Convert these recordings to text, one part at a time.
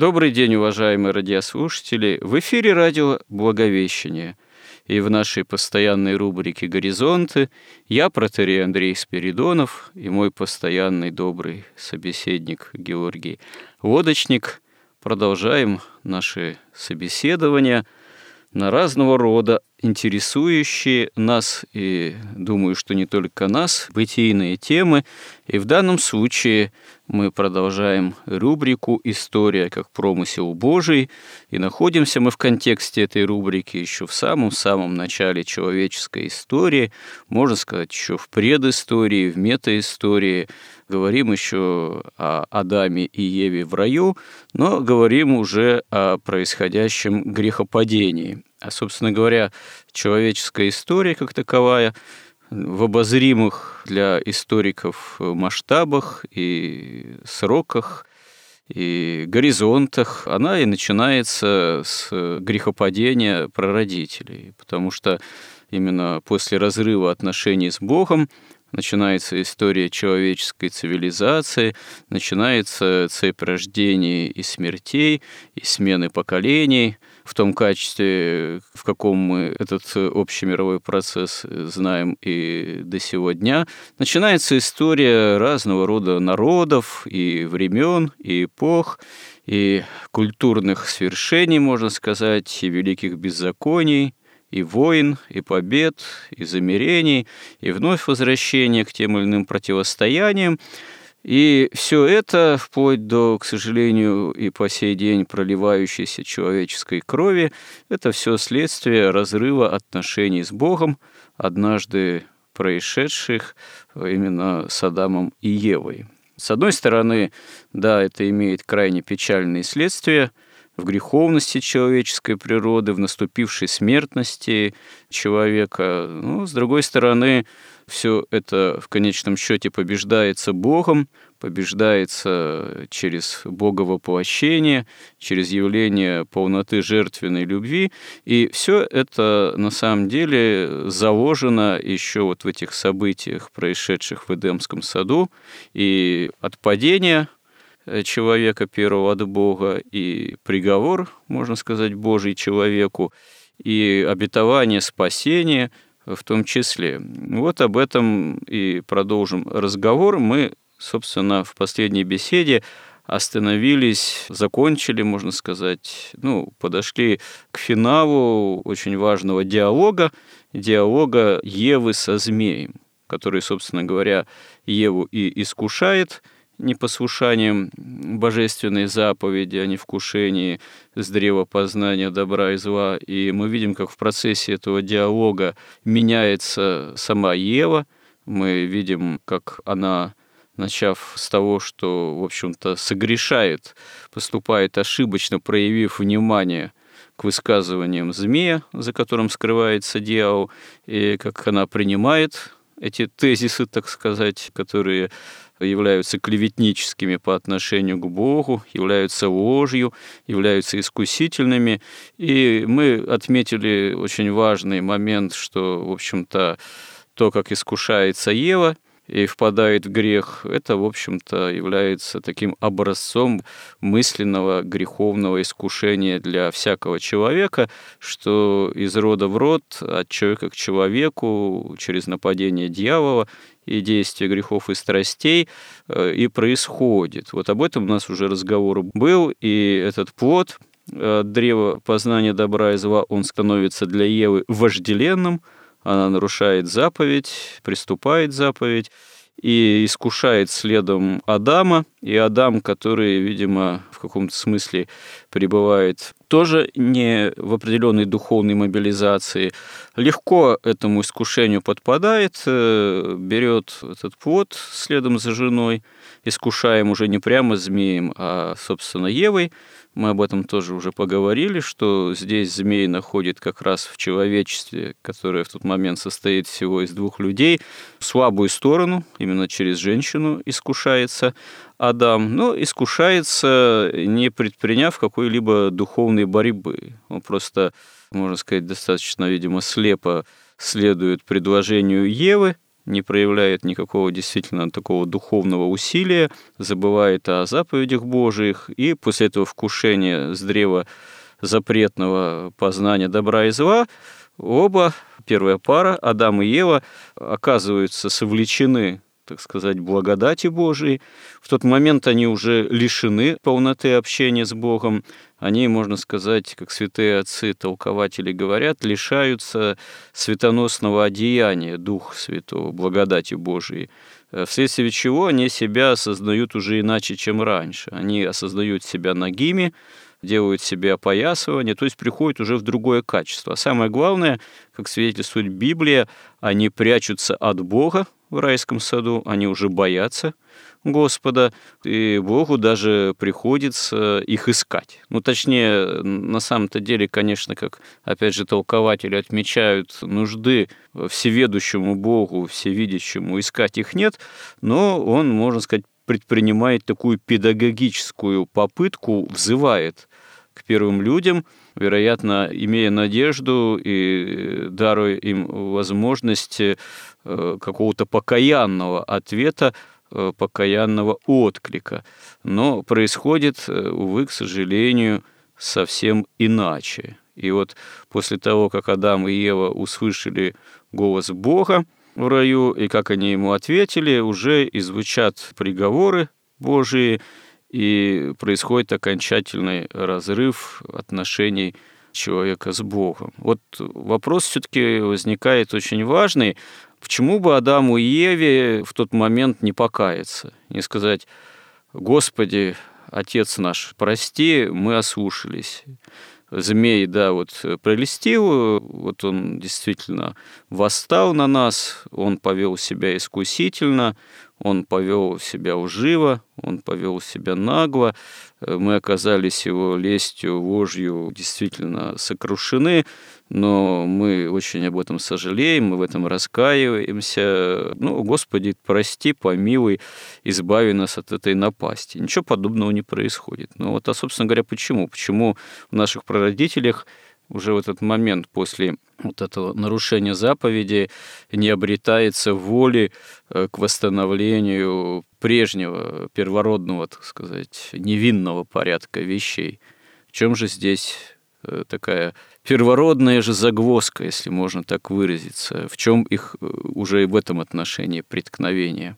Добрый день, уважаемые радиослушатели! В эфире радио «Благовещение». И в нашей постоянной рубрике «Горизонты» я, протерей Андрей Спиридонов, и мой постоянный добрый собеседник Георгий Лодочник продолжаем наши собеседования на разного рода интересующие нас, и думаю, что не только нас, бытийные темы. И в данном случае мы продолжаем рубрику «История как промысел Божий», и находимся мы в контексте этой рубрики еще в самом-самом начале человеческой истории, можно сказать, еще в предыстории, в метаистории, говорим еще о Адаме и Еве в раю, но говорим уже о происходящем грехопадении. А, собственно говоря, человеческая история как таковая – в обозримых для историков масштабах и сроках и горизонтах, она и начинается с грехопадения прародителей, потому что именно после разрыва отношений с Богом начинается история человеческой цивилизации, начинается цепь рождений и смертей, и смены поколений – в том качестве, в каком мы этот общемировой процесс знаем и до сего дня, начинается история разного рода народов и времен, и эпох, и культурных свершений, можно сказать, и великих беззаконий, и войн, и побед, и замерений, и вновь возвращение к тем или иным противостояниям. И все это, вплоть до, к сожалению, и по сей день проливающейся человеческой крови, это все следствие разрыва отношений с Богом, однажды происшедших именно с Адамом и Евой. С одной стороны, да, это имеет крайне печальные следствия в греховности человеческой природы, в наступившей смертности человека. Ну, с другой стороны, все это в конечном счете побеждается Богом, побеждается через Боговоплощение, через явление полноты жертвенной любви. И все это на самом деле заложено еще вот в этих событиях, происшедших в Эдемском саду, и от падения человека первого от Бога, и приговор, можно сказать, Божий человеку, и обетование спасения – в том числе. Вот об этом и продолжим разговор. Мы, собственно, в последней беседе остановились, закончили, можно сказать, ну, подошли к финалу очень важного диалога, диалога Евы со змеем, который, собственно говоря, Еву и искушает – непослушанием божественной заповеди о невкушении с древа познания добра и зла. И мы видим, как в процессе этого диалога меняется сама Ева. Мы видим, как она начав с того, что, в общем-то, согрешает, поступает ошибочно, проявив внимание к высказываниям змея, за которым скрывается дьявол, и как она принимает эти тезисы, так сказать, которые являются клеветническими по отношению к Богу, являются ложью, являются искусительными. И мы отметили очень важный момент, что, в общем-то, то, как искушается Ева – и впадает в грех, это, в общем-то, является таким образцом мысленного греховного искушения для всякого человека, что из рода в род, от человека к человеку, через нападение дьявола и действия грехов и страстей э, и происходит. Вот об этом у нас уже разговор был, и этот плод э, древа познания добра и зла, он становится для Евы вожделенным, она нарушает заповедь, приступает заповедь и искушает следом Адама. И Адам, который, видимо, в каком-то смысле пребывает тоже не в определенной духовной мобилизации, легко этому искушению подпадает, э, берет этот плод следом за женой, искушаем уже не прямо змеем, а, собственно, Евой. Мы об этом тоже уже поговорили, что здесь змей находит как раз в человечестве, которое в тот момент состоит всего из двух людей, слабую сторону, именно через женщину искушается, Адам, но искушается, не предприняв какой-либо духовной борьбы. Он просто, можно сказать, достаточно, видимо, слепо следует предложению Евы, не проявляет никакого действительно такого духовного усилия, забывает о заповедях Божиих, и после этого вкушения с древа запретного познания добра и зла, оба, первая пара, Адам и Ева, оказываются совлечены так сказать, благодати Божией. В тот момент они уже лишены полноты общения с Богом. Они, можно сказать, как святые отцы, толкователи говорят, лишаются светоносного одеяния Духа Святого, благодати Божией. Вследствие чего они себя осознают уже иначе, чем раньше. Они осознают себя нагими, делают себе опоясывание, то есть приходят уже в другое качество. А самое главное, как свидетельствует Библия, они прячутся от Бога, в райском саду, они уже боятся Господа, и Богу даже приходится их искать. Ну, точнее, на самом-то деле, конечно, как, опять же, толкователи отмечают, нужды всеведущему Богу, всевидящему искать их нет, но он, можно сказать, предпринимает такую педагогическую попытку, взывает к первым людям, вероятно, имея надежду и даруя им возможность Э, какого-то покаянного ответа, э, покаянного отклика. Но происходит, э, увы, к сожалению, совсем иначе. И вот после того, как Адам и Ева услышали голос Бога в раю, и как они ему ответили, уже и звучат приговоры Божии, и происходит окончательный разрыв отношений человека с Богом. Вот вопрос все-таки возникает очень важный, Почему бы Адаму и Еве в тот момент не покаяться, не сказать, Господи, Отец наш, прости, мы ослушались. Змей, да, вот пролистил, вот он действительно восстал на нас, он повел себя искусительно, он повел себя уживо, он повел себя нагло, мы оказались его лестью, ложью действительно сокрушены, но мы очень об этом сожалеем, мы в этом раскаиваемся. Ну, Господи, прости, помилуй, избави нас от этой напасти. Ничего подобного не происходит. Ну вот, а, собственно говоря, почему? Почему в наших прародителях уже в этот момент после вот этого нарушения заповеди не обретается воли э, к восстановлению прежнего первородного, так сказать, невинного порядка вещей. В чем же здесь э, такая первородная же загвоздка, если можно так выразиться. В чем их э, уже и в этом отношении преткновение?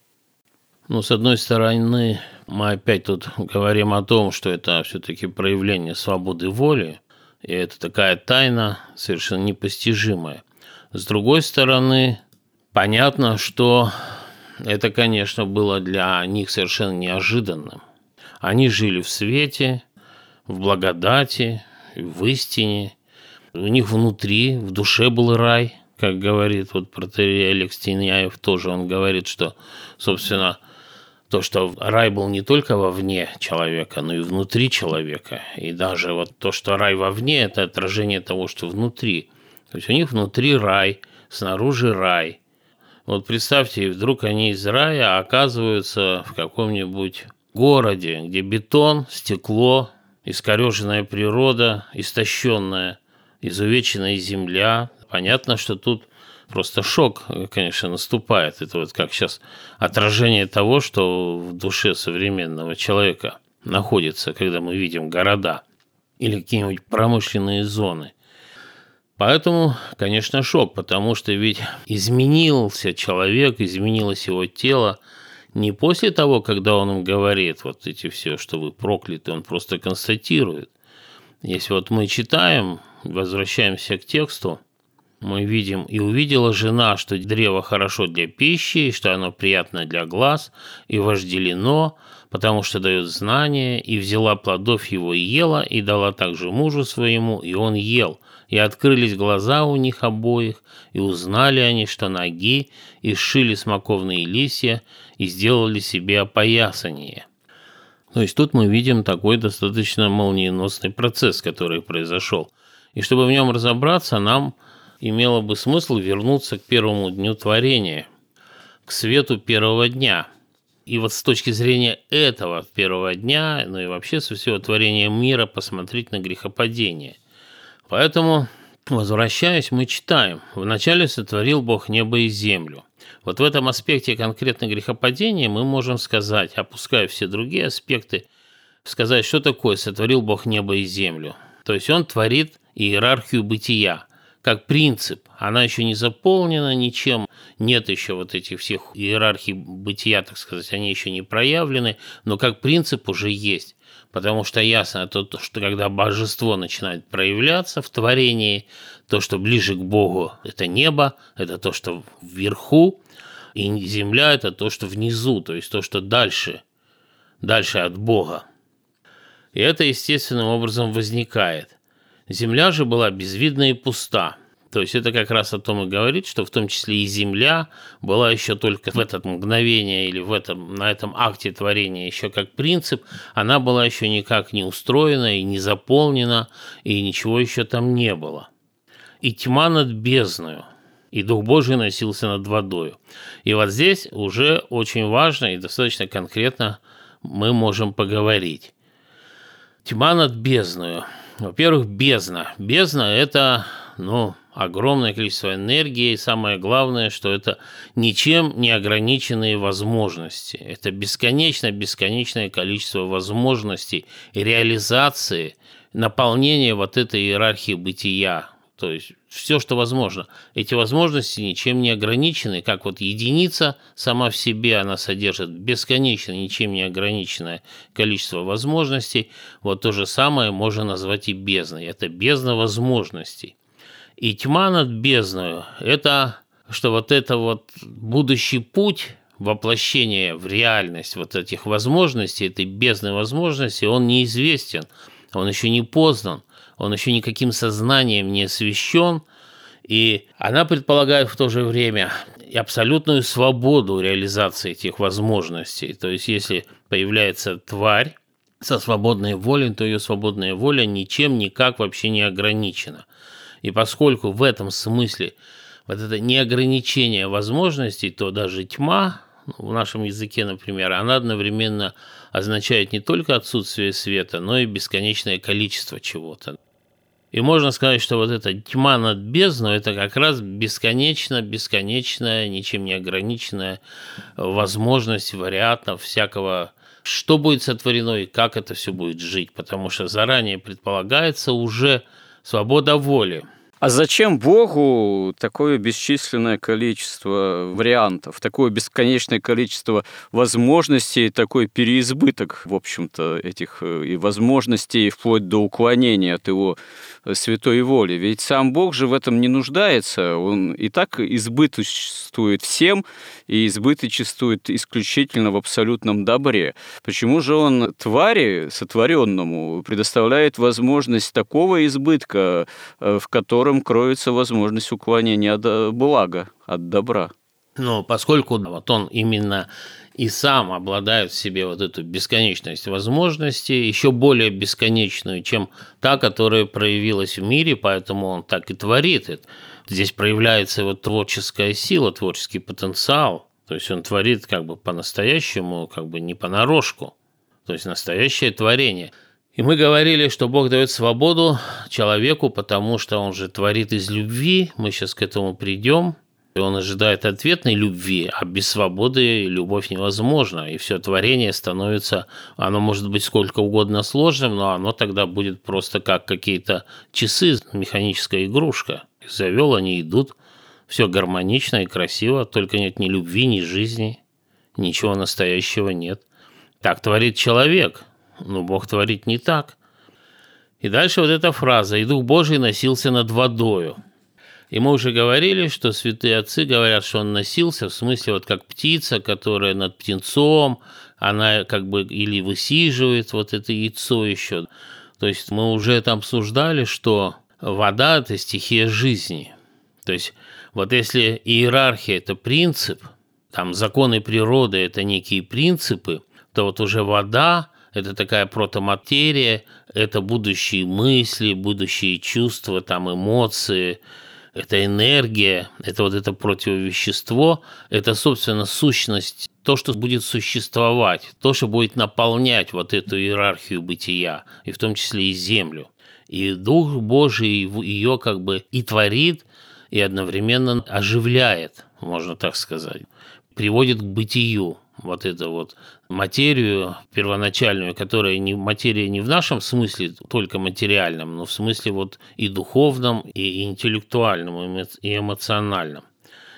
Ну, с одной стороны, мы опять тут говорим о том, что это все-таки проявление свободы воли, и это такая тайна совершенно непостижимая. С другой стороны, понятно, что это, конечно, было для них совершенно неожиданным. Они жили в свете, в благодати, в истине, у них внутри, в душе был рай, как говорит вот протерей Алекс Тиньяев, тоже он говорит, что, собственно, то, что рай был не только вовне человека, но и внутри человека. И даже вот то, что рай вовне, это отражение того, что внутри. То есть у них внутри рай, снаружи рай. Вот представьте, вдруг они из рая оказываются в каком-нибудь городе, где бетон, стекло, искореженная природа, истощенная изувеченная земля. Понятно, что тут просто шок, конечно, наступает. Это вот как сейчас отражение того, что в душе современного человека находится, когда мы видим города или какие-нибудь промышленные зоны. Поэтому, конечно, шок, потому что ведь изменился человек, изменилось его тело не после того, когда он им говорит вот эти все, что вы прокляты, он просто констатирует. Если вот мы читаем возвращаемся к тексту, мы видим, и увидела жена, что древо хорошо для пищи, что оно приятно для глаз, и вожделено, потому что дает знание, и взяла плодов его и ела, и дала также мужу своему, и он ел. И открылись глаза у них обоих, и узнали они, что ноги, и сшили смоковные листья, и сделали себе опоясание. То есть тут мы видим такой достаточно молниеносный процесс, который произошел. И чтобы в нем разобраться, нам имело бы смысл вернуться к первому дню творения, к свету первого дня. И вот с точки зрения этого первого дня, ну и вообще со всего творения мира, посмотреть на грехопадение. Поэтому, возвращаясь, мы читаем. «Вначале сотворил Бог небо и землю». Вот в этом аспекте конкретно грехопадения мы можем сказать, опуская все другие аспекты, сказать, что такое сотворил Бог небо и землю. То есть он творит иерархию бытия, как принцип. Она еще не заполнена ничем, нет еще вот этих всех иерархий бытия, так сказать, они еще не проявлены, но как принцип уже есть. Потому что ясно, то, что когда божество начинает проявляться в творении, то, что ближе к Богу, это небо, это то, что вверху, и земля – это то, что внизу, то есть то, что дальше, дальше от Бога. И это естественным образом возникает – Земля же была безвидна и пуста. То есть это как раз о том и говорит, что в том числе и Земля была еще только в это мгновение или в этом, на этом акте творения еще как принцип, она была еще никак не устроена и не заполнена, и ничего еще там не было. И тьма над бездною, и Дух Божий носился над водою. И вот здесь уже очень важно и достаточно конкретно мы можем поговорить. Тьма над бездною – во-первых, бездна. Бездна – это, ну, огромное количество энергии, и самое главное, что это ничем не ограниченные возможности. Это бесконечно-бесконечное количество возможностей реализации, наполнения вот этой иерархии бытия, то есть все, что возможно. Эти возможности ничем не ограничены, как вот единица сама в себе, она содержит бесконечно, ничем не ограниченное количество возможностей. Вот то же самое можно назвать и бездной. Это бездна возможностей. И тьма над бездною – это что вот это вот будущий путь воплощения в реальность вот этих возможностей, этой бездны возможностей, он неизвестен, он еще не познан – он еще никаким сознанием не освещен, и она предполагает в то же время и абсолютную свободу реализации этих возможностей. То есть, если появляется тварь со свободной волей, то ее свободная воля ничем никак вообще не ограничена. И поскольку в этом смысле вот это неограничение возможностей, то даже тьма, в нашем языке, например, она одновременно означает не только отсутствие света, но и бесконечное количество чего-то. И можно сказать, что вот эта тьма над бездной – это как раз бесконечно, бесконечная, ничем не ограниченная возможность вариантов всякого, что будет сотворено и как это все будет жить, потому что заранее предполагается уже свобода воли – а зачем Богу такое бесчисленное количество вариантов, такое бесконечное количество возможностей, такой переизбыток, в общем-то, этих э, и возможностей, вплоть до уклонения от его святой воли? Ведь сам Бог же в этом не нуждается, он и так избыточествует всем, и избыточествует исключительно в абсолютном добре. Почему же он твари, сотворенному, предоставляет возможность такого избытка, э, в котором кроется возможность уклонения от э, блага, от добра. Но поскольку вот он именно и сам обладает в себе вот эту бесконечность возможностей, еще более бесконечную, чем та, которая проявилась в мире, поэтому он так и творит. Здесь проявляется вот творческая сила, творческий потенциал. То есть он творит как бы по-настоящему, как бы не понарошку. То есть настоящее творение – и мы говорили, что Бог дает свободу человеку, потому что он же творит из любви. Мы сейчас к этому придем. И он ожидает ответной любви, а без свободы любовь невозможна. И все творение становится, оно может быть сколько угодно сложным, но оно тогда будет просто как какие-то часы, механическая игрушка. завел, они идут, все гармонично и красиво, только нет ни любви, ни жизни, ничего настоящего нет. Так творит человек, но Бог творит не так. И дальше вот эта фраза «И Дух Божий носился над водою». И мы уже говорили, что святые отцы говорят, что он носился, в смысле вот как птица, которая над птенцом, она как бы или высиживает вот это яйцо еще. То есть мы уже там обсуждали, что вода – это стихия жизни. То есть вот если иерархия – это принцип, там законы природы – это некие принципы, то вот уже вода – это такая протоматерия, это будущие мысли, будущие чувства, там эмоции, это энергия, это вот это противовещество, это, собственно, сущность, то, что будет существовать, то, что будет наполнять вот эту иерархию бытия, и в том числе и Землю. И Дух Божий ее как бы и творит, и одновременно оживляет, можно так сказать, приводит к бытию вот эту вот материю первоначальную, которая не материя не в нашем смысле только материальном, но в смысле вот и духовном, и интеллектуальном, и эмоциональном.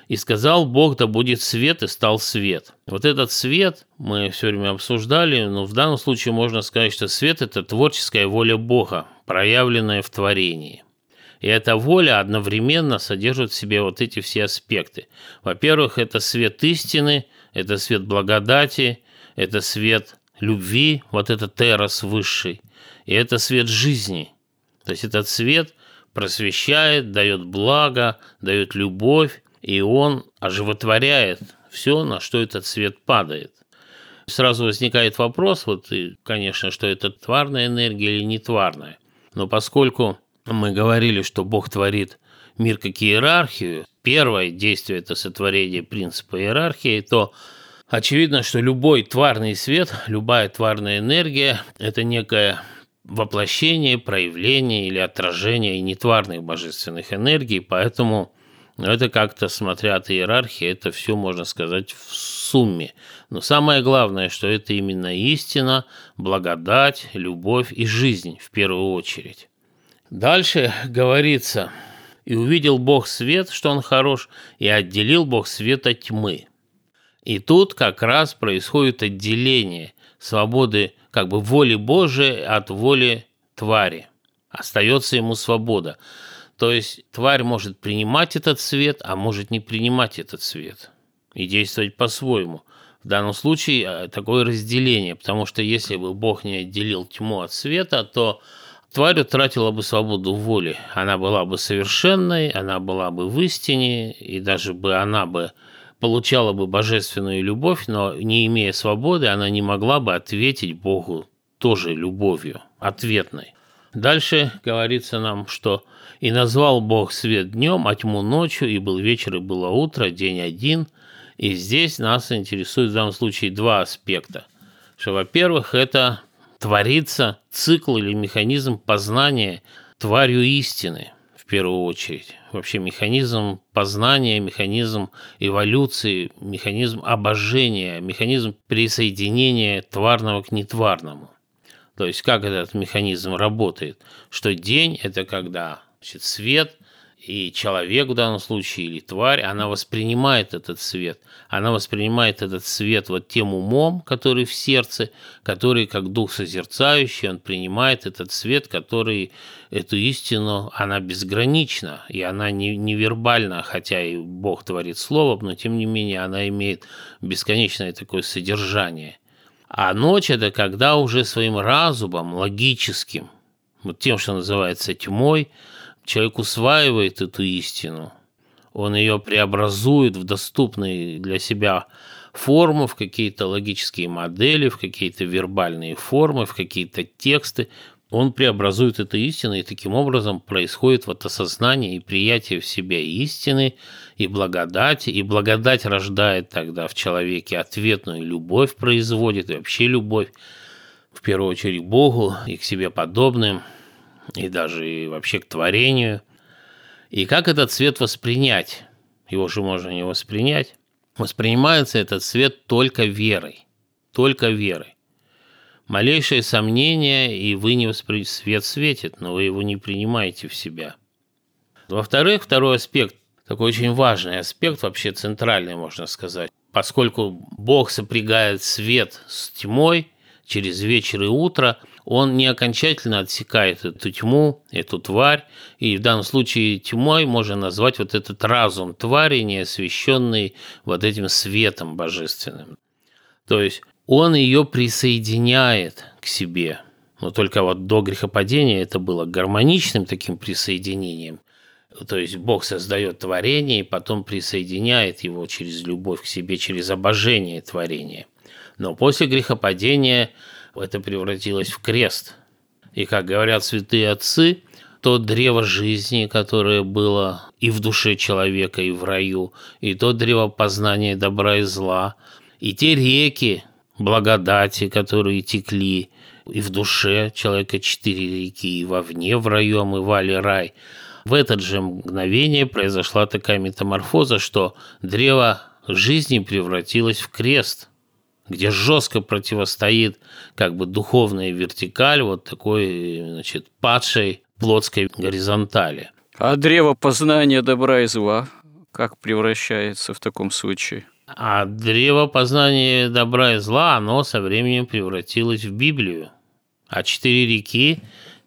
И сказал Бог, да будет свет, и стал свет. Вот этот свет мы все время обсуждали, но в данном случае можно сказать, что свет – это творческая воля Бога, проявленная в творении. И эта воля одновременно содержит в себе вот эти все аспекты. Во-первых, это свет истины, это свет благодати, это свет любви, вот это террас высший, и это свет жизни. То есть этот свет просвещает, дает благо, дает любовь, и он оживотворяет все, на что этот свет падает. Сразу возникает вопрос, вот, и, конечно, что это тварная энергия или не тварная. Но поскольку мы говорили, что Бог творит мир как иерархию, первое действие – это сотворение принципа иерархии, то очевидно, что любой тварный свет, любая тварная энергия – это некое воплощение, проявление или отражение нетварных божественных энергий, поэтому это как-то, смотря от иерархии, это все, можно сказать, в сумме. Но самое главное, что это именно истина, благодать, любовь и жизнь в первую очередь. Дальше говорится, «И увидел Бог свет, что он хорош, и отделил Бог свет от тьмы». И тут как раз происходит отделение свободы, как бы воли Божией от воли твари. Остается ему свобода. То есть тварь может принимать этот свет, а может не принимать этот свет и действовать по-своему. В данном случае э, такое разделение, потому что если бы Бог не отделил тьму от света, то тварь утратила бы свободу воли. Она была бы совершенной, она была бы в истине, и даже бы она бы получала бы божественную любовь, но не имея свободы, она не могла бы ответить Богу тоже любовью, ответной. Дальше говорится нам, что «И назвал Бог свет днем, а тьму ночью, и был вечер, и было утро, день один». И здесь нас интересует в данном случае два аспекта. Что, во-первых, это творится цикл или механизм познания тварью истины, в первую очередь. Вообще механизм познания, механизм эволюции, механизм обожения, механизм присоединения тварного к нетварному. То есть как этот механизм работает? Что день – это когда значит, свет и человек в данном случае, или тварь, она воспринимает этот свет. Она воспринимает этот свет вот тем умом, который в сердце, который как дух созерцающий, он принимает этот свет, который, эту истину, она безгранична, и она не, невербальна, хотя и Бог творит слово, но тем не менее она имеет бесконечное такое содержание. А ночь – это когда уже своим разумом, логическим, вот тем, что называется тьмой – Человек усваивает эту истину, он ее преобразует в доступные для себя формы, в какие-то логические модели, в какие-то вербальные формы, в какие-то тексты. Он преобразует эту истину, и таким образом происходит вот осознание и приятие в себе истины и благодати. И благодать рождает тогда в человеке ответную любовь, производит, и вообще любовь, в первую очередь, Богу и к себе подобным – и даже и вообще к творению. И как этот свет воспринять? Его же можно не воспринять. Воспринимается этот свет только верой. Только верой. Малейшее сомнение, и вы не воспринимаете. Свет светит, но вы его не принимаете в себя. Во-вторых, второй аспект, такой очень важный аспект, вообще центральный, можно сказать. Поскольку Бог сопрягает свет с тьмой, через вечер и утро, он не окончательно отсекает эту тьму, эту тварь, и в данном случае тьмой можно назвать вот этот разум твари, не освещенный вот этим светом божественным. То есть он ее присоединяет к себе. Но только вот до грехопадения это было гармоничным таким присоединением. То есть Бог создает творение и потом присоединяет его через любовь к себе, через обожение творения. Но после грехопадения это превратилось в крест. И, как говорят святые отцы, то древо жизни, которое было и в душе человека, и в раю, и то древо познания добра и зла, и те реки благодати, которые текли и в душе человека четыре реки, и вовне в раю омывали рай – в это же мгновение произошла такая метаморфоза, что древо жизни превратилось в крест, где жестко противостоит как бы духовная вертикаль вот такой, значит, падшей плотской горизонтали. А древо познания добра и зла как превращается в таком случае? А древо познания добра и зла, оно со временем превратилось в Библию. А четыре реки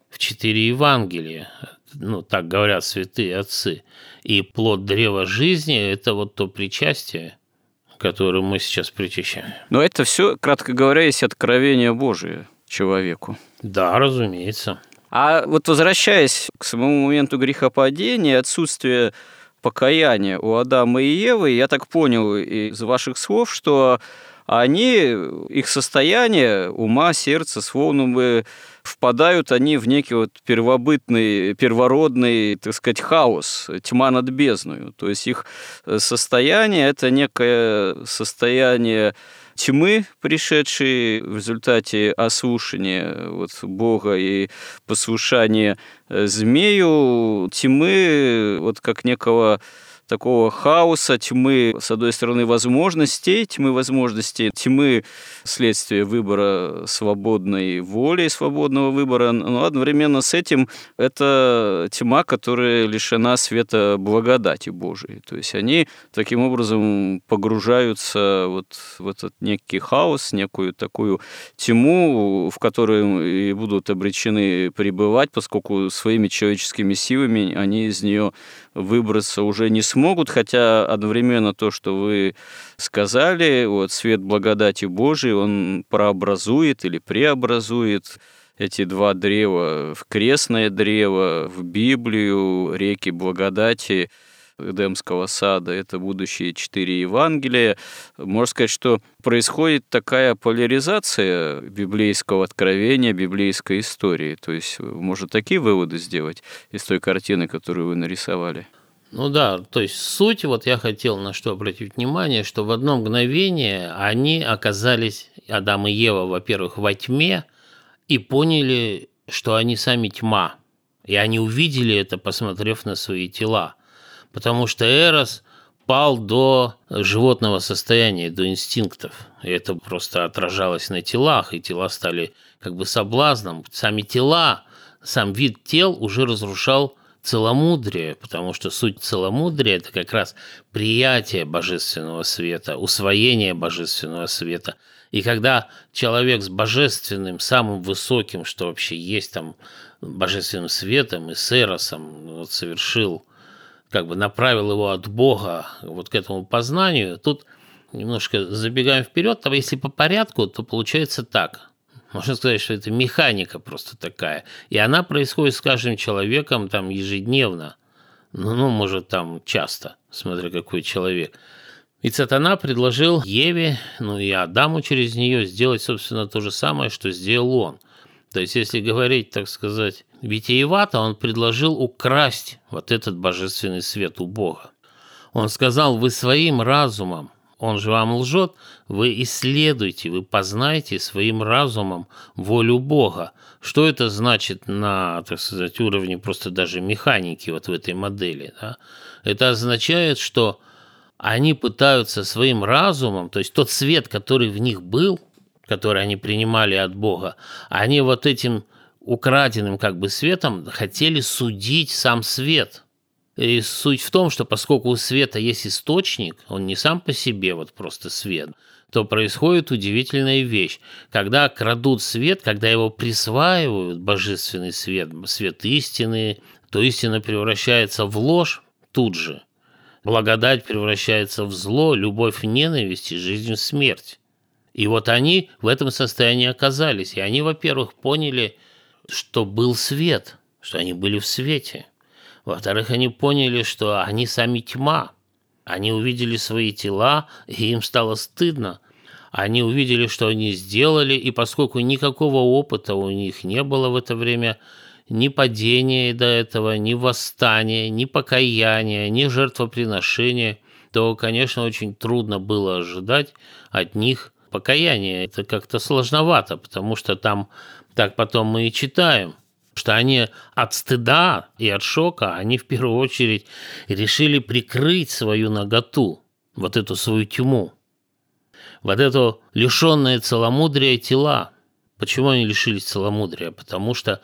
в четыре Евангелия ну, так говорят святые отцы. И плод древа жизни – это вот то причастие, которое мы сейчас причащаем. Но это все, кратко говоря, есть откровение Божие человеку. Да, разумеется. А вот возвращаясь к самому моменту грехопадения, отсутствие покаяния у Адама и Евы, я так понял из ваших слов, что они, их состояние ума, сердца, словно бы впадают они в некий вот первобытный, первородный, так сказать, хаос, тьма над бездною. То есть их состояние – это некое состояние тьмы, пришедшей в результате ослушания вот, Бога и послушания змею, тьмы вот как некого такого хаоса, тьмы, с одной стороны, возможностей, тьмы возможностей, тьмы следствия выбора свободной воли, свободного выбора, но одновременно с этим это тьма, которая лишена света благодати Божией. То есть они таким образом погружаются вот в этот некий хаос, некую такую тьму, в которой и будут обречены пребывать, поскольку своими человеческими силами они из нее выбраться уже не смогут, хотя одновременно то, что вы сказали, вот свет благодати Божией, он прообразует или преобразует эти два древа в крестное древо, в Библию, реки благодати – Эдемского сада, это будущие четыре Евангелия. Можно сказать, что происходит такая поляризация библейского откровения, библейской истории. То есть можно такие выводы сделать из той картины, которую вы нарисовали? Ну да, то есть суть, вот я хотел на что обратить внимание, что в одно мгновение они оказались, Адам и Ева, во-первых, во тьме, и поняли, что они сами тьма. И они увидели это, посмотрев на свои тела потому что Эрос пал до животного состояния, до инстинктов. И это просто отражалось на телах, и тела стали как бы соблазном. Сами тела, сам вид тел уже разрушал целомудрие, потому что суть целомудрия – это как раз приятие божественного света, усвоение божественного света. И когда человек с божественным, самым высоким, что вообще есть там, божественным светом и с эросом вот, совершил как бы направил его от Бога вот к этому познанию, тут немножко забегаем вперед, там если по порядку, то получается так. Можно сказать, что это механика просто такая. И она происходит с каждым человеком там ежедневно. Ну, ну, может, там часто, смотря какой человек. И сатана предложил Еве, ну и Адаму через нее сделать, собственно, то же самое, что сделал он. То есть, если говорить, так сказать, витиевато, он предложил украсть вот этот божественный свет у Бога. Он сказал, вы своим разумом, он же вам лжет, вы исследуйте, вы познайте своим разумом волю Бога. Что это значит на, так сказать, уровне просто даже механики вот в этой модели? Да? Это означает, что они пытаются своим разумом, то есть тот свет, который в них был, который они принимали от Бога, они вот этим украденным как бы светом хотели судить сам свет. И суть в том, что поскольку у света есть источник, он не сам по себе вот просто свет, то происходит удивительная вещь. Когда крадут свет, когда его присваивают, божественный свет, свет истины, то истина превращается в ложь тут же. Благодать превращается в зло, любовь в ненависть и жизнь в смерть. И вот они в этом состоянии оказались. И они, во-первых, поняли, что был свет, что они были в свете. Во-вторых, они поняли, что они сами тьма. Они увидели свои тела, и им стало стыдно. Они увидели, что они сделали, и поскольку никакого опыта у них не было в это время, ни падения до этого, ни восстания, ни покаяния, ни жертвоприношения, то, конечно, очень трудно было ожидать от них покаяние. Это как-то сложновато, потому что там так потом мы и читаем, что они от стыда и от шока, они в первую очередь решили прикрыть свою наготу, вот эту свою тьму, вот эту лишенное целомудрия тела. Почему они лишились целомудрия? Потому что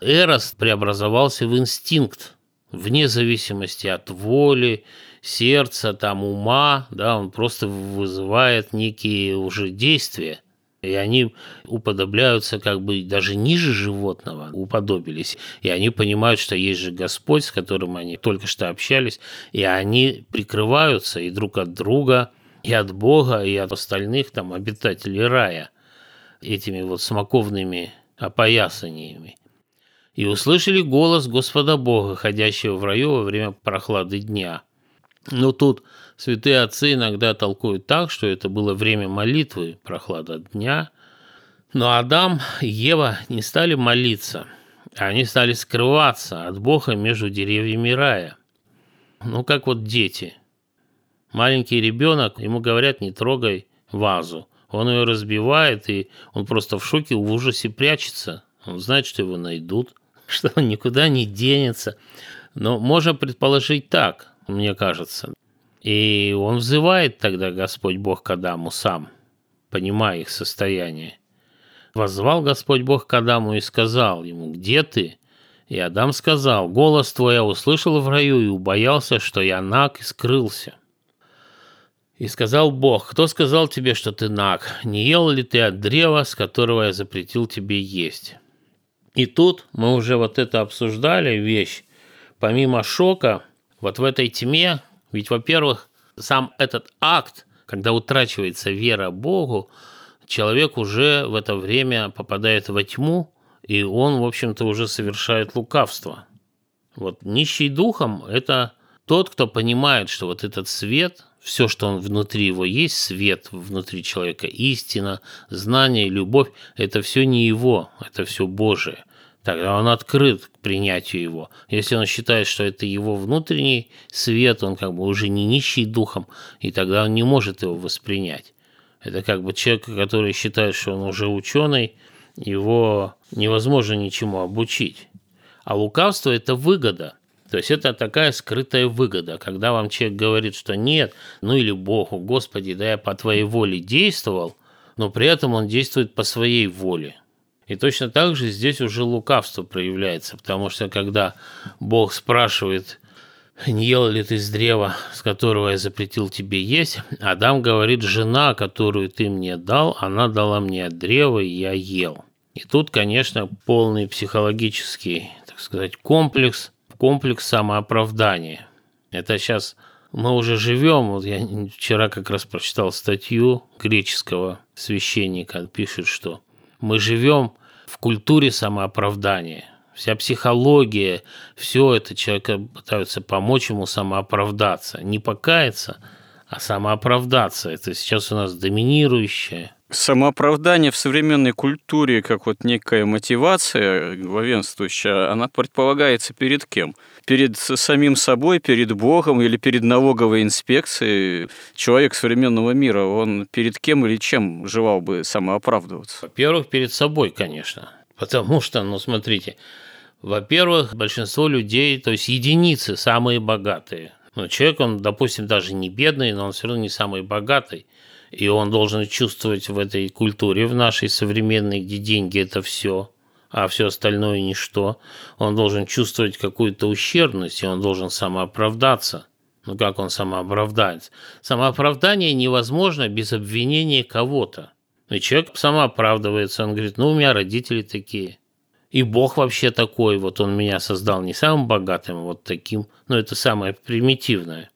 Эрос преобразовался в инстинкт, вне зависимости от воли, сердца, там, ума, да, он просто вызывает некие уже действия, и они уподобляются как бы даже ниже животного, уподобились. И они понимают, что есть же Господь, с которым они только что общались, и они прикрываются и друг от друга, и от Бога, и от остальных там обитателей рая этими вот смоковными опоясаниями. И услышали голос Господа Бога, ходящего в раю во время прохлады дня – но тут святые отцы иногда толкуют так, что это было время молитвы, прохлада дня. Но Адам и Ева не стали молиться, они стали скрываться от Бога между деревьями рая. Ну, как вот дети. Маленький ребенок, ему говорят, не трогай вазу. Он ее разбивает, и он просто в шоке, в ужасе прячется. Он знает, что его найдут, что он никуда не денется. Но можно предположить так мне кажется. И он взывает тогда Господь Бог к Адаму сам, понимая их состояние. Возвал Господь Бог к Адаму и сказал ему, «Где ты?» И Адам сказал, «Голос твой я услышал в раю и убоялся, что я наг и скрылся». И сказал Бог, «Кто сказал тебе, что ты наг? Не ел ли ты от древа, с которого я запретил тебе есть?» И тут мы уже вот это обсуждали вещь. Помимо шока, вот в этой тьме, ведь, во-первых, сам этот акт, когда утрачивается вера Богу, человек уже в это время попадает во тьму, и он, в общем-то, уже совершает лукавство. Вот нищий духом – это тот, кто понимает, что вот этот свет, все, что он внутри его есть, свет внутри человека, истина, знание, любовь – это все не его, это все Божие тогда он открыт к принятию его. Если он считает, что это его внутренний свет, он как бы уже не нищий духом, и тогда он не может его воспринять. Это как бы человек, который считает, что он уже ученый, его невозможно ничему обучить. А лукавство – это выгода. То есть это такая скрытая выгода, когда вам человек говорит, что нет, ну или Богу, Господи, да я по твоей воле действовал, но при этом он действует по своей воле. И точно так же здесь уже лукавство проявляется, потому что когда Бог спрашивает, не ел ли ты с древа, с которого я запретил тебе есть, Адам говорит, жена, которую ты мне дал, она дала мне от древа, и я ел. И тут, конечно, полный психологический, так сказать, комплекс, комплекс самооправдания. Это сейчас мы уже живем, вот я вчера как раз прочитал статью греческого священника, пишет, что мы живем в культуре самооправдания. Вся психология, все это человека пытаются помочь ему самооправдаться. Не покаяться, а самооправдаться. Это сейчас у нас доминирующее. Самооправдание в современной культуре, как вот некая мотивация главенствующая, она предполагается перед кем? Перед самим собой, перед Богом или перед налоговой инспекцией? Человек современного мира, он перед кем или чем желал бы самооправдываться? Во-первых, перед собой, конечно. Потому что, ну смотрите, во-первых, большинство людей, то есть единицы, самые богатые. Ну, человек, он, допустим, даже не бедный, но он все равно не самый богатый – и он должен чувствовать в этой культуре, в нашей современной, где деньги – это все, а все остальное ничто. Он должен чувствовать какую-то ущербность, и он должен самооправдаться. Ну как он самооправдается? Самооправдание невозможно без обвинения кого-то. И человек самооправдывается, он говорит, ну у меня родители такие. И Бог вообще такой, вот он меня создал не самым богатым, а вот таким. Но это самое примитивное.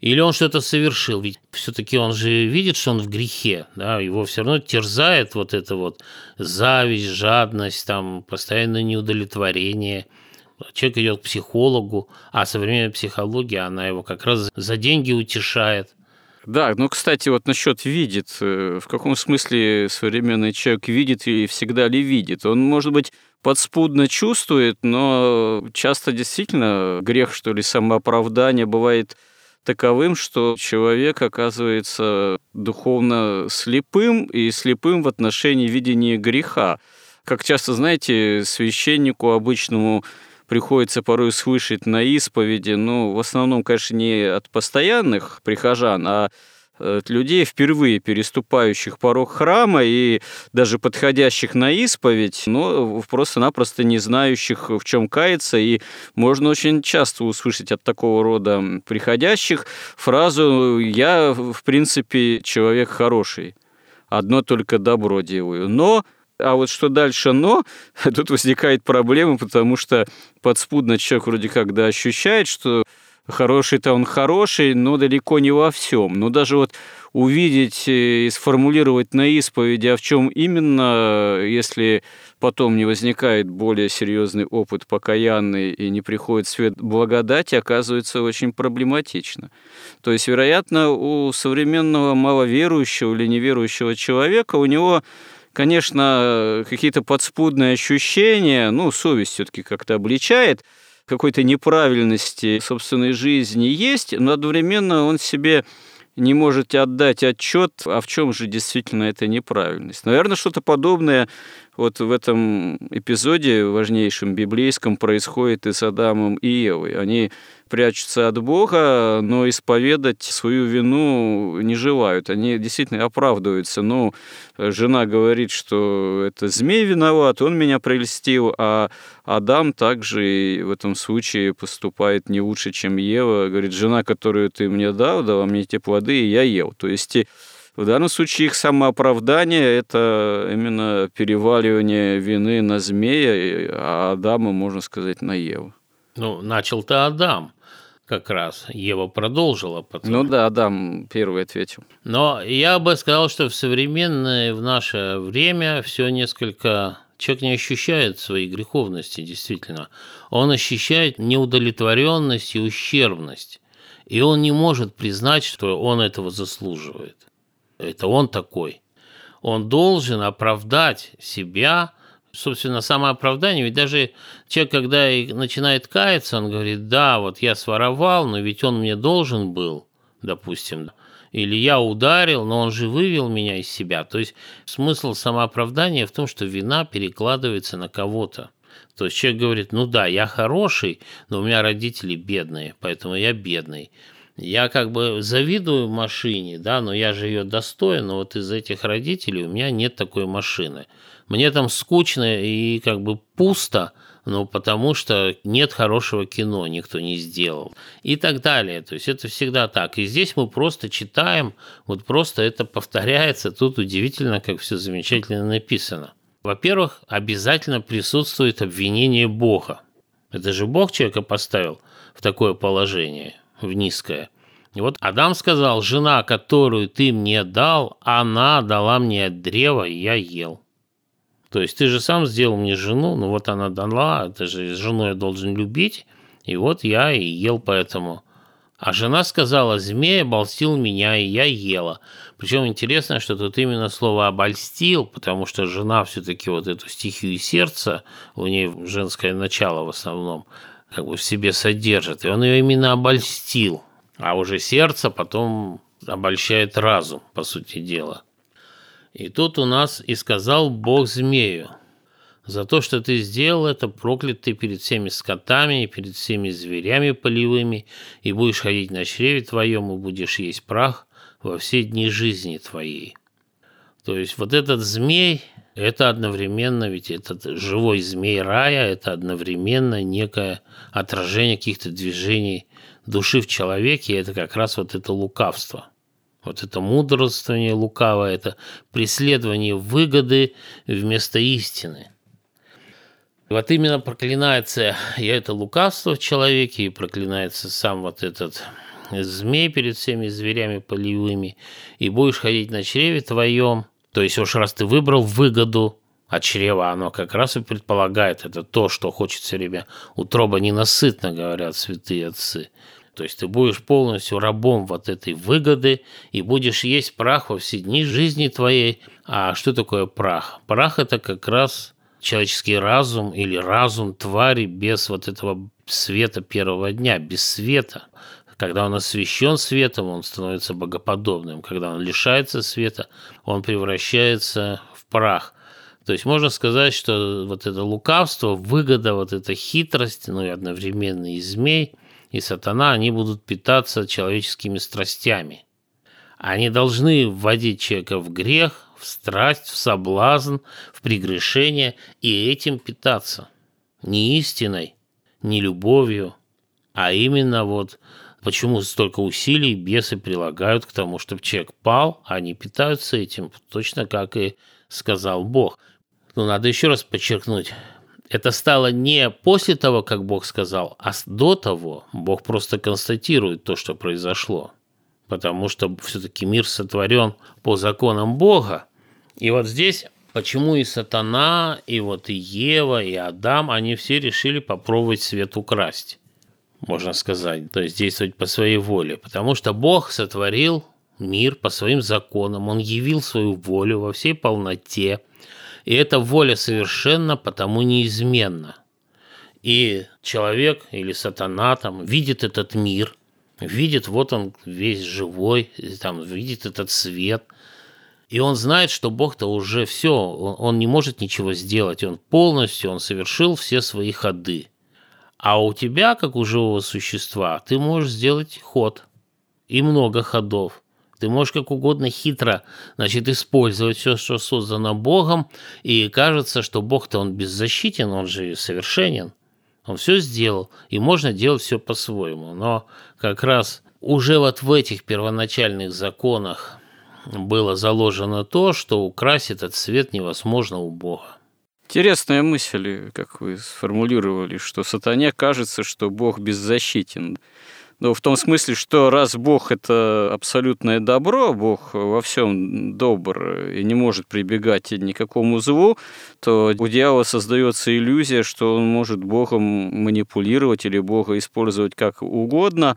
Или он что-то совершил, ведь все-таки он же видит, что он в грехе, да, его все равно терзает вот это вот зависть, жадность, там, постоянное неудовлетворение. Человек идет к психологу, а современная психология, она его как раз за деньги утешает. Да, ну, кстати, вот насчет видит. Э, в каком смысле современный человек видит и всегда ли видит? Он, может быть, подспудно чувствует, но часто действительно грех, что ли, самооправдание бывает таковым, что человек оказывается духовно слепым и слепым в отношении видения греха. Как часто, знаете, священнику обычному приходится порой слышать на исповеди, ну, в основном, конечно, не от постоянных прихожан, а людей, впервые переступающих порог храма и даже подходящих на исповедь, но просто-напросто не знающих, в чем каяться. И можно очень часто услышать от такого рода приходящих фразу «я, в принципе, человек хороший, одно только добро делаю». Но а вот что дальше «но», тут возникает проблема, потому что подспудно человек вроде как да ощущает, что хороший-то он хороший, но далеко не во всем. Но даже вот увидеть и сформулировать на исповеди, а в чем именно, если потом не возникает более серьезный опыт покаянный и не приходит свет благодати, оказывается очень проблематично. То есть, вероятно, у современного маловерующего или неверующего человека у него конечно, какие-то подспудные ощущения, ну, совесть все-таки как-то обличает, какой-то неправильности собственной жизни есть, но одновременно он себе не можете отдать отчет, а в чем же действительно эта неправильность. Наверное, что-то подобное вот в этом эпизоде важнейшем библейском происходит и с Адамом и Евой. Они прячутся от Бога, но исповедать свою вину не желают. Они действительно оправдываются. Ну, жена говорит, что это змей виноват, он меня прельстил, а Адам также в этом случае поступает не лучше, чем Ева. Говорит, жена, которую ты мне дал, дала мне эти плоды, и я ел. То есть в данном случае их самооправдание – это именно переваливание вины на змея, а Адама, можно сказать, на Еву. Ну, начал-то Адам как раз. Ева продолжила потом. Ну да, Адам первый ответил. Но я бы сказал, что в современное, в наше время все несколько... Человек не ощущает своей греховности, действительно. Он ощущает неудовлетворенность и ущербность. И он не может признать, что он этого заслуживает. Это он такой. Он должен оправдать себя, собственно, самооправдание. Ведь даже человек, когда начинает каяться, он говорит, да, вот я своровал, но ведь он мне должен был, допустим, или я ударил, но он же вывел меня из себя. То есть смысл самооправдания в том, что вина перекладывается на кого-то. То есть человек говорит, ну да, я хороший, но у меня родители бедные, поэтому я бедный. Я как бы завидую машине, да, но я же ее достоин, но вот из этих родителей у меня нет такой машины. Мне там скучно и как бы пусто, ну, потому что нет хорошего кино, никто не сделал. И так далее. То есть это всегда так. И здесь мы просто читаем, вот просто это повторяется. Тут удивительно, как все замечательно написано. Во-первых, обязательно присутствует обвинение Бога. Это же Бог человека поставил в такое положение – в низкое. И вот Адам сказал, жена, которую ты мне дал, она дала мне от древа, и я ел. То есть ты же сам сделал мне жену, ну вот она дала, это же жену я должен любить, и вот я и ел поэтому. А жена сказала, змея обольстил меня, и я ела. Причем интересно, что тут именно слово «обольстил», потому что жена все-таки вот эту стихию сердца, у нее женское начало в основном, как бы в себе содержит. И он ее именно обольстил. А уже сердце потом обольщает разум, по сути дела. И тут у нас и сказал Бог змею, за то, что ты сделал это, проклят ты перед всеми скотами и перед всеми зверями полевыми, и будешь ходить на чреве твоем, и будешь есть прах во все дни жизни твоей. То есть вот этот змей, это одновременно, ведь этот живой змей рая, это одновременно некое отражение каких-то движений души в человеке, и это как раз вот это лукавство. Вот это мудрствование лукавое, это преследование выгоды вместо истины. Вот именно проклинается и это лукавство в человеке, и проклинается сам вот этот змей перед всеми зверями полевыми, и будешь ходить на чреве твоем – то есть уж раз ты выбрал выгоду от чрева, оно как раз и предполагает это то, что хочет все время. Утроба ненасытно, говорят святые отцы. То есть ты будешь полностью рабом вот этой выгоды и будешь есть прах во все дни жизни твоей. А что такое прах? Прах – это как раз человеческий разум или разум твари без вот этого света первого дня, без света. Когда он освещен светом, он становится богоподобным. Когда он лишается света, он превращается в прах. То есть можно сказать, что вот это лукавство, выгода, вот эта хитрость, ну и одновременно и змей, и сатана, они будут питаться человеческими страстями. Они должны вводить человека в грех, в страсть, в соблазн, в прегрешение и этим питаться. Не истиной, не любовью, а именно вот Почему столько усилий бесы прилагают к тому, чтобы человек пал, а они питаются этим, точно как и сказал Бог. Но надо еще раз подчеркнуть, это стало не после того, как Бог сказал, а до того Бог просто констатирует то, что произошло. Потому что все-таки мир сотворен по законам Бога. И вот здесь почему и сатана, и вот и Ева, и Адам, они все решили попробовать свет украсть можно сказать, то есть действовать по своей воле, потому что Бог сотворил мир по своим законам, Он явил свою волю во всей полноте, и эта воля совершенно потому неизменна. И человек или сатана там видит этот мир, видит, вот он весь живой, там видит этот свет, и он знает, что Бог-то уже все, он, он не может ничего сделать, он полностью, он совершил все свои ходы. А у тебя, как у живого существа, ты можешь сделать ход. И много ходов. Ты можешь как угодно хитро значит, использовать все, что создано Богом, и кажется, что Бог-то он беззащитен, он же совершенен. Он все сделал, и можно делать все по-своему. Но как раз уже вот в этих первоначальных законах было заложено то, что украсить этот свет невозможно у Бога. Интересная мысль, как вы сформулировали, что сатане кажется, что Бог беззащитен. Ну, в том смысле, что раз Бог – это абсолютное добро, Бог во всем добр и не может прибегать ни к какому злу, то у дьявола создается иллюзия, что он может Богом манипулировать или Бога использовать как угодно,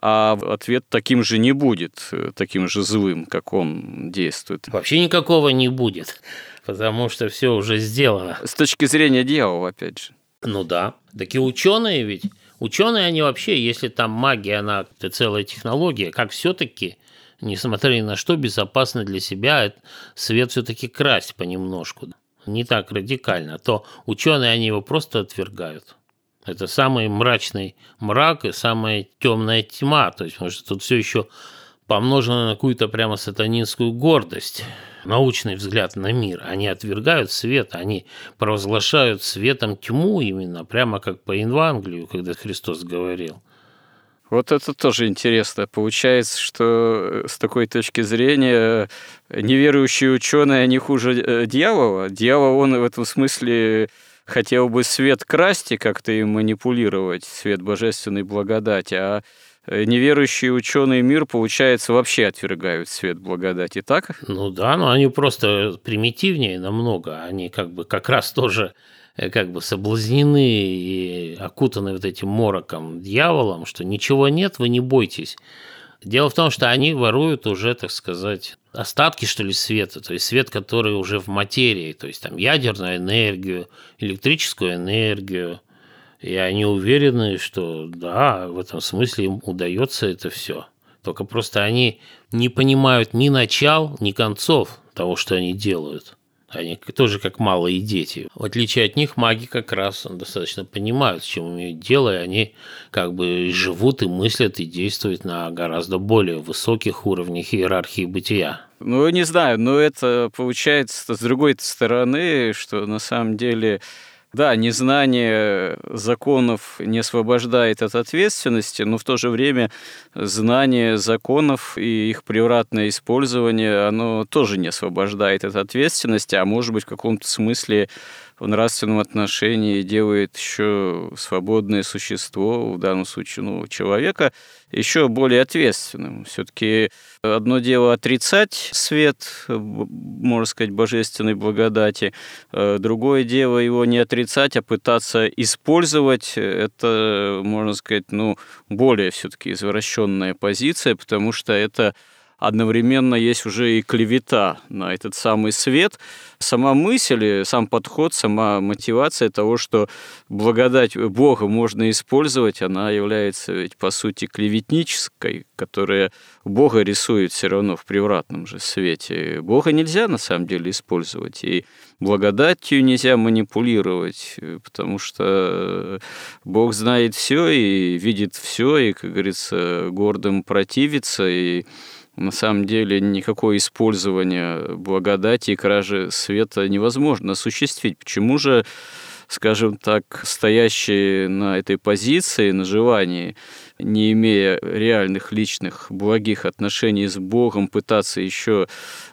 а ответ таким же не будет, таким же злым, как он действует. Вообще никакого не будет потому что все уже сделано. С точки зрения дьявола, опять же. Ну да. Такие ученые ведь, ученые они вообще, если там магия, она целая технология, как все-таки, несмотря ни на что, безопасно для себя свет все-таки красть понемножку. Не так радикально, то ученые они его просто отвергают. Это самый мрачный мрак и самая темная тьма. То есть, может, тут все еще помножено на какую-то прямо сатанинскую гордость научный взгляд на мир. Они отвергают свет, они провозглашают светом тьму именно, прямо как по Евангелию, когда Христос говорил. Вот это тоже интересно. Получается, что э, с такой точки зрения неверующие ученые, они хуже э, дьявола. Дьявол, он в этом смысле хотел бы свет красть и как-то им манипулировать, свет божественной благодати, а Э, неверующие ученые мир, получается, вообще отвергают свет благодати, так? Ну да, но они просто примитивнее намного. Они как бы как раз тоже э, как бы соблазнены и окутаны вот этим мороком, дьяволом, что ничего нет, вы не бойтесь. Дело в том, что они воруют уже, так сказать, остатки, что ли, света, то есть свет, который уже в материи, то есть там ядерную энергию, электрическую энергию, и они уверены, что да, в этом смысле им удается это все. Только просто они не понимают ни начал, ни концов того, что они делают. Они тоже как малые дети. В отличие от них, маги как раз достаточно понимают, с чем имеют дело, и они как бы живут и мыслят и действуют на гораздо более высоких уровнях иерархии бытия. Ну, не знаю, но это получается с другой стороны, что на самом деле да, незнание законов не освобождает от ответственности, но в то же время знание законов и их превратное использование, оно тоже не освобождает от ответственности, а может быть в каком-то смысле в нравственном отношении делает еще свободное существо, в данном случае ну, человека, еще более ответственным. Все-таки одно дело отрицать свет, можно сказать, божественной благодати, э, другое дело его не отрицать, а пытаться использовать. Это, можно сказать, ну, более все-таки извращенная позиция, потому что это одновременно есть уже и клевета на этот самый свет. Сама мысль, сам подход, сама мотивация того, что благодать Бога можно использовать, она является ведь по сути клеветнической, которая Бога рисует все равно в превратном же свете. Бога нельзя на самом деле использовать, и благодатью нельзя манипулировать, потому что Бог знает все и видит все, и, как говорится, гордым противится, и на самом деле никакое использование благодати и кражи света невозможно осуществить. Почему же, скажем так, стоящие на этой позиции, на желании, не имея реальных личных благих отношений с Богом, пытаться еще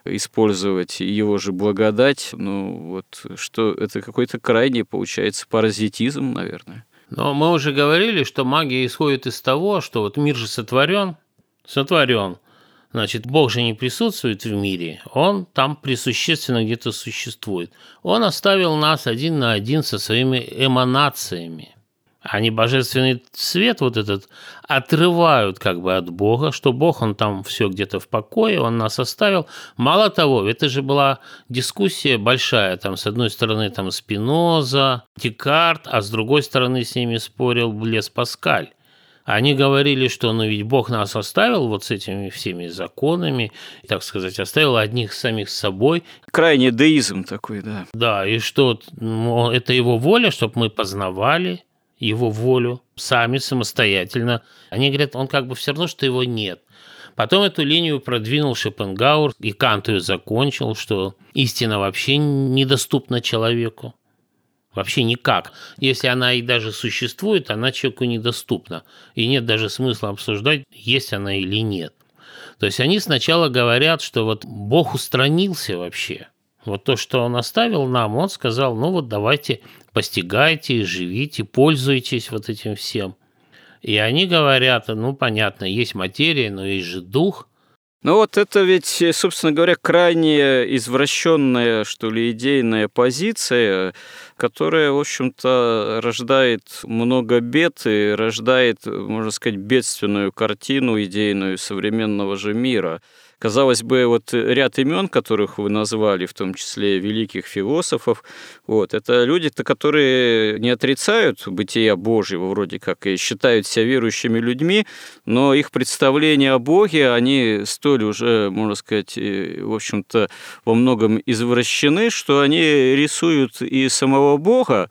использовать его же благодать, ну вот что это какой-то крайний, получается, паразитизм, наверное. Но мы уже говорили, что магия исходит из того, что вот мир же сотворен, сотворен – Значит, Бог же не присутствует в мире, Он там присущественно где-то существует. Он оставил нас один на один со своими эманациями. Они божественный свет вот этот отрывают как бы от Бога, что Бог, Он там все где-то в покое, Он нас оставил. Мало того, это же была дискуссия большая, там с одной стороны там Спиноза, Декарт, а с другой стороны с ними спорил Блес Паскаль. Они говорили, что ну ведь Бог нас оставил вот с этими всеми законами, так сказать, оставил одних самих собой. Крайний деизм такой, да. Да, и что это его воля, чтобы мы познавали его волю сами, самостоятельно. Они говорят, он как бы все равно, что его нет. Потом эту линию продвинул Шопенгауэр, и Кант ее закончил, что истина вообще недоступна человеку. Вообще никак. Если она и даже существует, она человеку недоступна. И нет даже смысла обсуждать, есть она или нет. То есть они сначала говорят, что вот Бог устранился вообще. Вот то, что Он оставил нам, Он сказал, ну вот давайте постигайте, живите, пользуйтесь вот этим всем. И они говорят, ну понятно, есть материя, но есть же дух, ну вот это ведь, собственно говоря, крайне извращенная, что ли, идейная позиция, которая, в общем-то, рождает много бед и рождает, можно сказать, бедственную картину идейную современного же мира. Казалось бы, вот ряд имен, которых вы назвали, в том числе великих философов, вот, это люди-то, которые не отрицают бытия Божьего вроде как и считают себя верующими людьми, но их представления о Боге, они столь уже, можно сказать, в общем-то, во многом извращены, что они рисуют и самого Бога,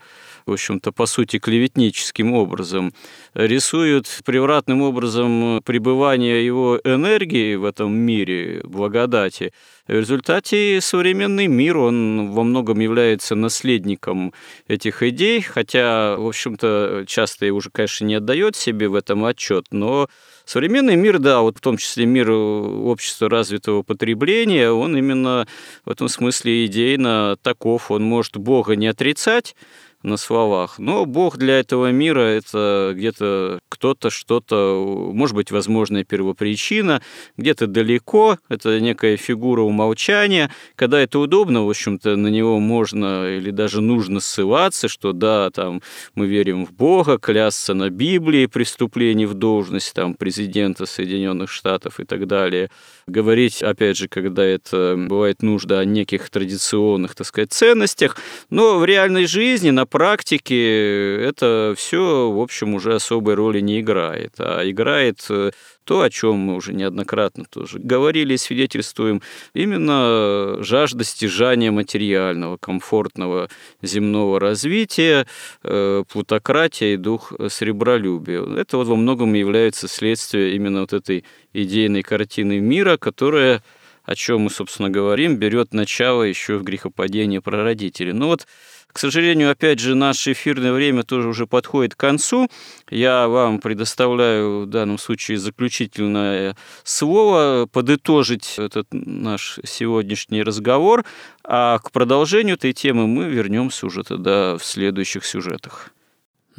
в общем-то, по сути, клеветническим образом, рисуют превратным образом пребывание его энергии в этом мире, благодати. В результате современный мир, он во многом является наследником этих идей, хотя, в общем-то, часто и уже, конечно, не отдает себе в этом отчет, но современный мир, да, вот в том числе мир общества развитого потребления, он именно в этом смысле идейно таков, он может Бога не отрицать, на словах. Но Бог для этого мира – это где-то кто-то, что-то, может быть, возможная первопричина, где-то далеко, это некая фигура умолчания. Когда это удобно, в общем-то, на него можно или даже нужно ссылаться, что да, там мы верим в Бога, клясться на Библии преступлений в должность там, президента Соединенных Штатов и так далее. Говорить, опять же, когда это бывает нужда о неких традиционных, так сказать, ценностях. Но в реальной жизни, на практике это все, в общем, уже особой роли не играет, а играет э, то, о чем мы уже неоднократно тоже говорили и свидетельствуем, именно жажда стяжания материального, комфортного земного развития, э, плутократия и дух сребролюбия. Это вот во многом является следствием именно вот этой идейной картины мира, которая о чем мы, собственно, говорим, берет начало еще в грехопадении прародителей. Но вот к сожалению, опять же, наше эфирное время тоже уже подходит к концу. Я вам предоставляю в данном случае заключительное слово, подытожить этот наш сегодняшний разговор, а к продолжению этой темы мы вернемся уже тогда в следующих сюжетах.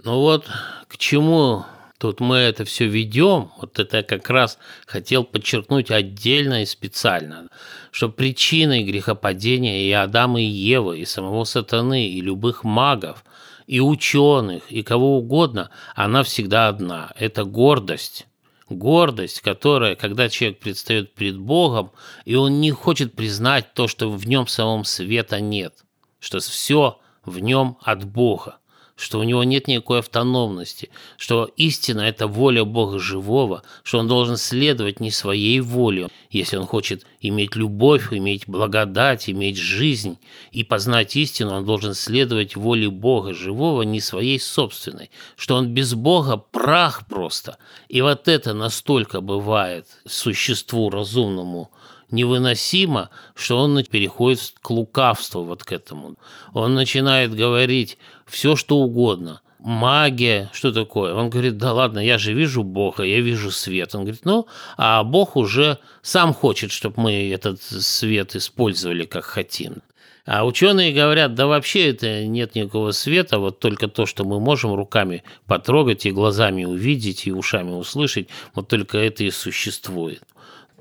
Ну вот, к чему Тут мы это все ведем, вот это я как раз хотел подчеркнуть отдельно и специально, что причиной грехопадения и Адама, и Евы, и самого сатаны, и любых магов, и ученых, и кого угодно, она всегда одна. Это гордость. Гордость, которая, когда человек предстает перед Богом, и он не хочет признать то, что в нем самом света нет, что все в нем от Бога что у него нет никакой автономности, что истина – это воля Бога живого, что он должен следовать не своей воле, если он хочет иметь любовь, иметь благодать, иметь жизнь и познать истину, он должен следовать воле Бога живого, не своей собственной, что он без Бога прах просто. И вот это настолько бывает существу разумному – невыносимо, что он переходит к лукавству вот к этому. Он начинает говорить все, что угодно. Магия, что такое? Он говорит, да ладно, я же вижу Бога, я вижу свет. Он говорит, ну, а Бог уже сам хочет, чтобы мы этот свет использовали как хотим. А ученые говорят, да вообще это нет никакого света, вот только то, что мы можем руками потрогать и глазами увидеть, и ушами услышать, вот только это и существует.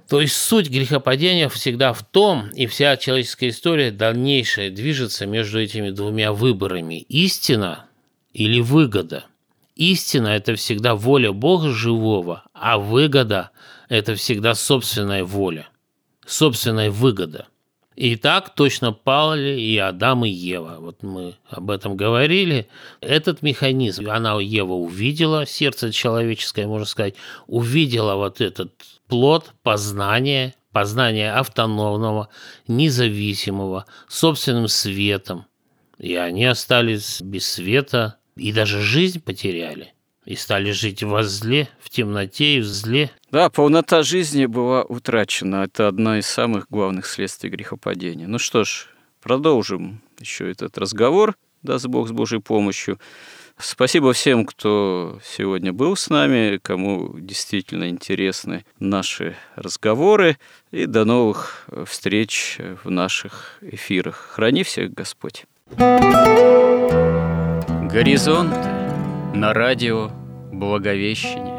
То есть суть грехопадения всегда в том, и вся человеческая история дальнейшая движется между этими двумя выборами – истина или выгода. Истина – это всегда воля Бога живого, а выгода – это всегда собственная воля, собственная выгода – и так точно пали и Адам, и Ева. Вот мы об этом говорили. Этот механизм, она Ева увидела, сердце человеческое, можно сказать, увидела вот этот плод познания, познания автономного, независимого, собственным светом. И они остались без света и даже жизнь потеряли и стали жить во зле, в темноте и в зле. Да, полнота жизни была утрачена. Это одно из самых главных следствий грехопадения. Ну что ж, продолжим еще этот разговор, даст Бог с Божьей помощью. Спасибо всем, кто сегодня был с нами, кому действительно интересны наши разговоры. И до новых встреч в наших эфирах. Храни всех Господь. Горизонты на радио Благовещение.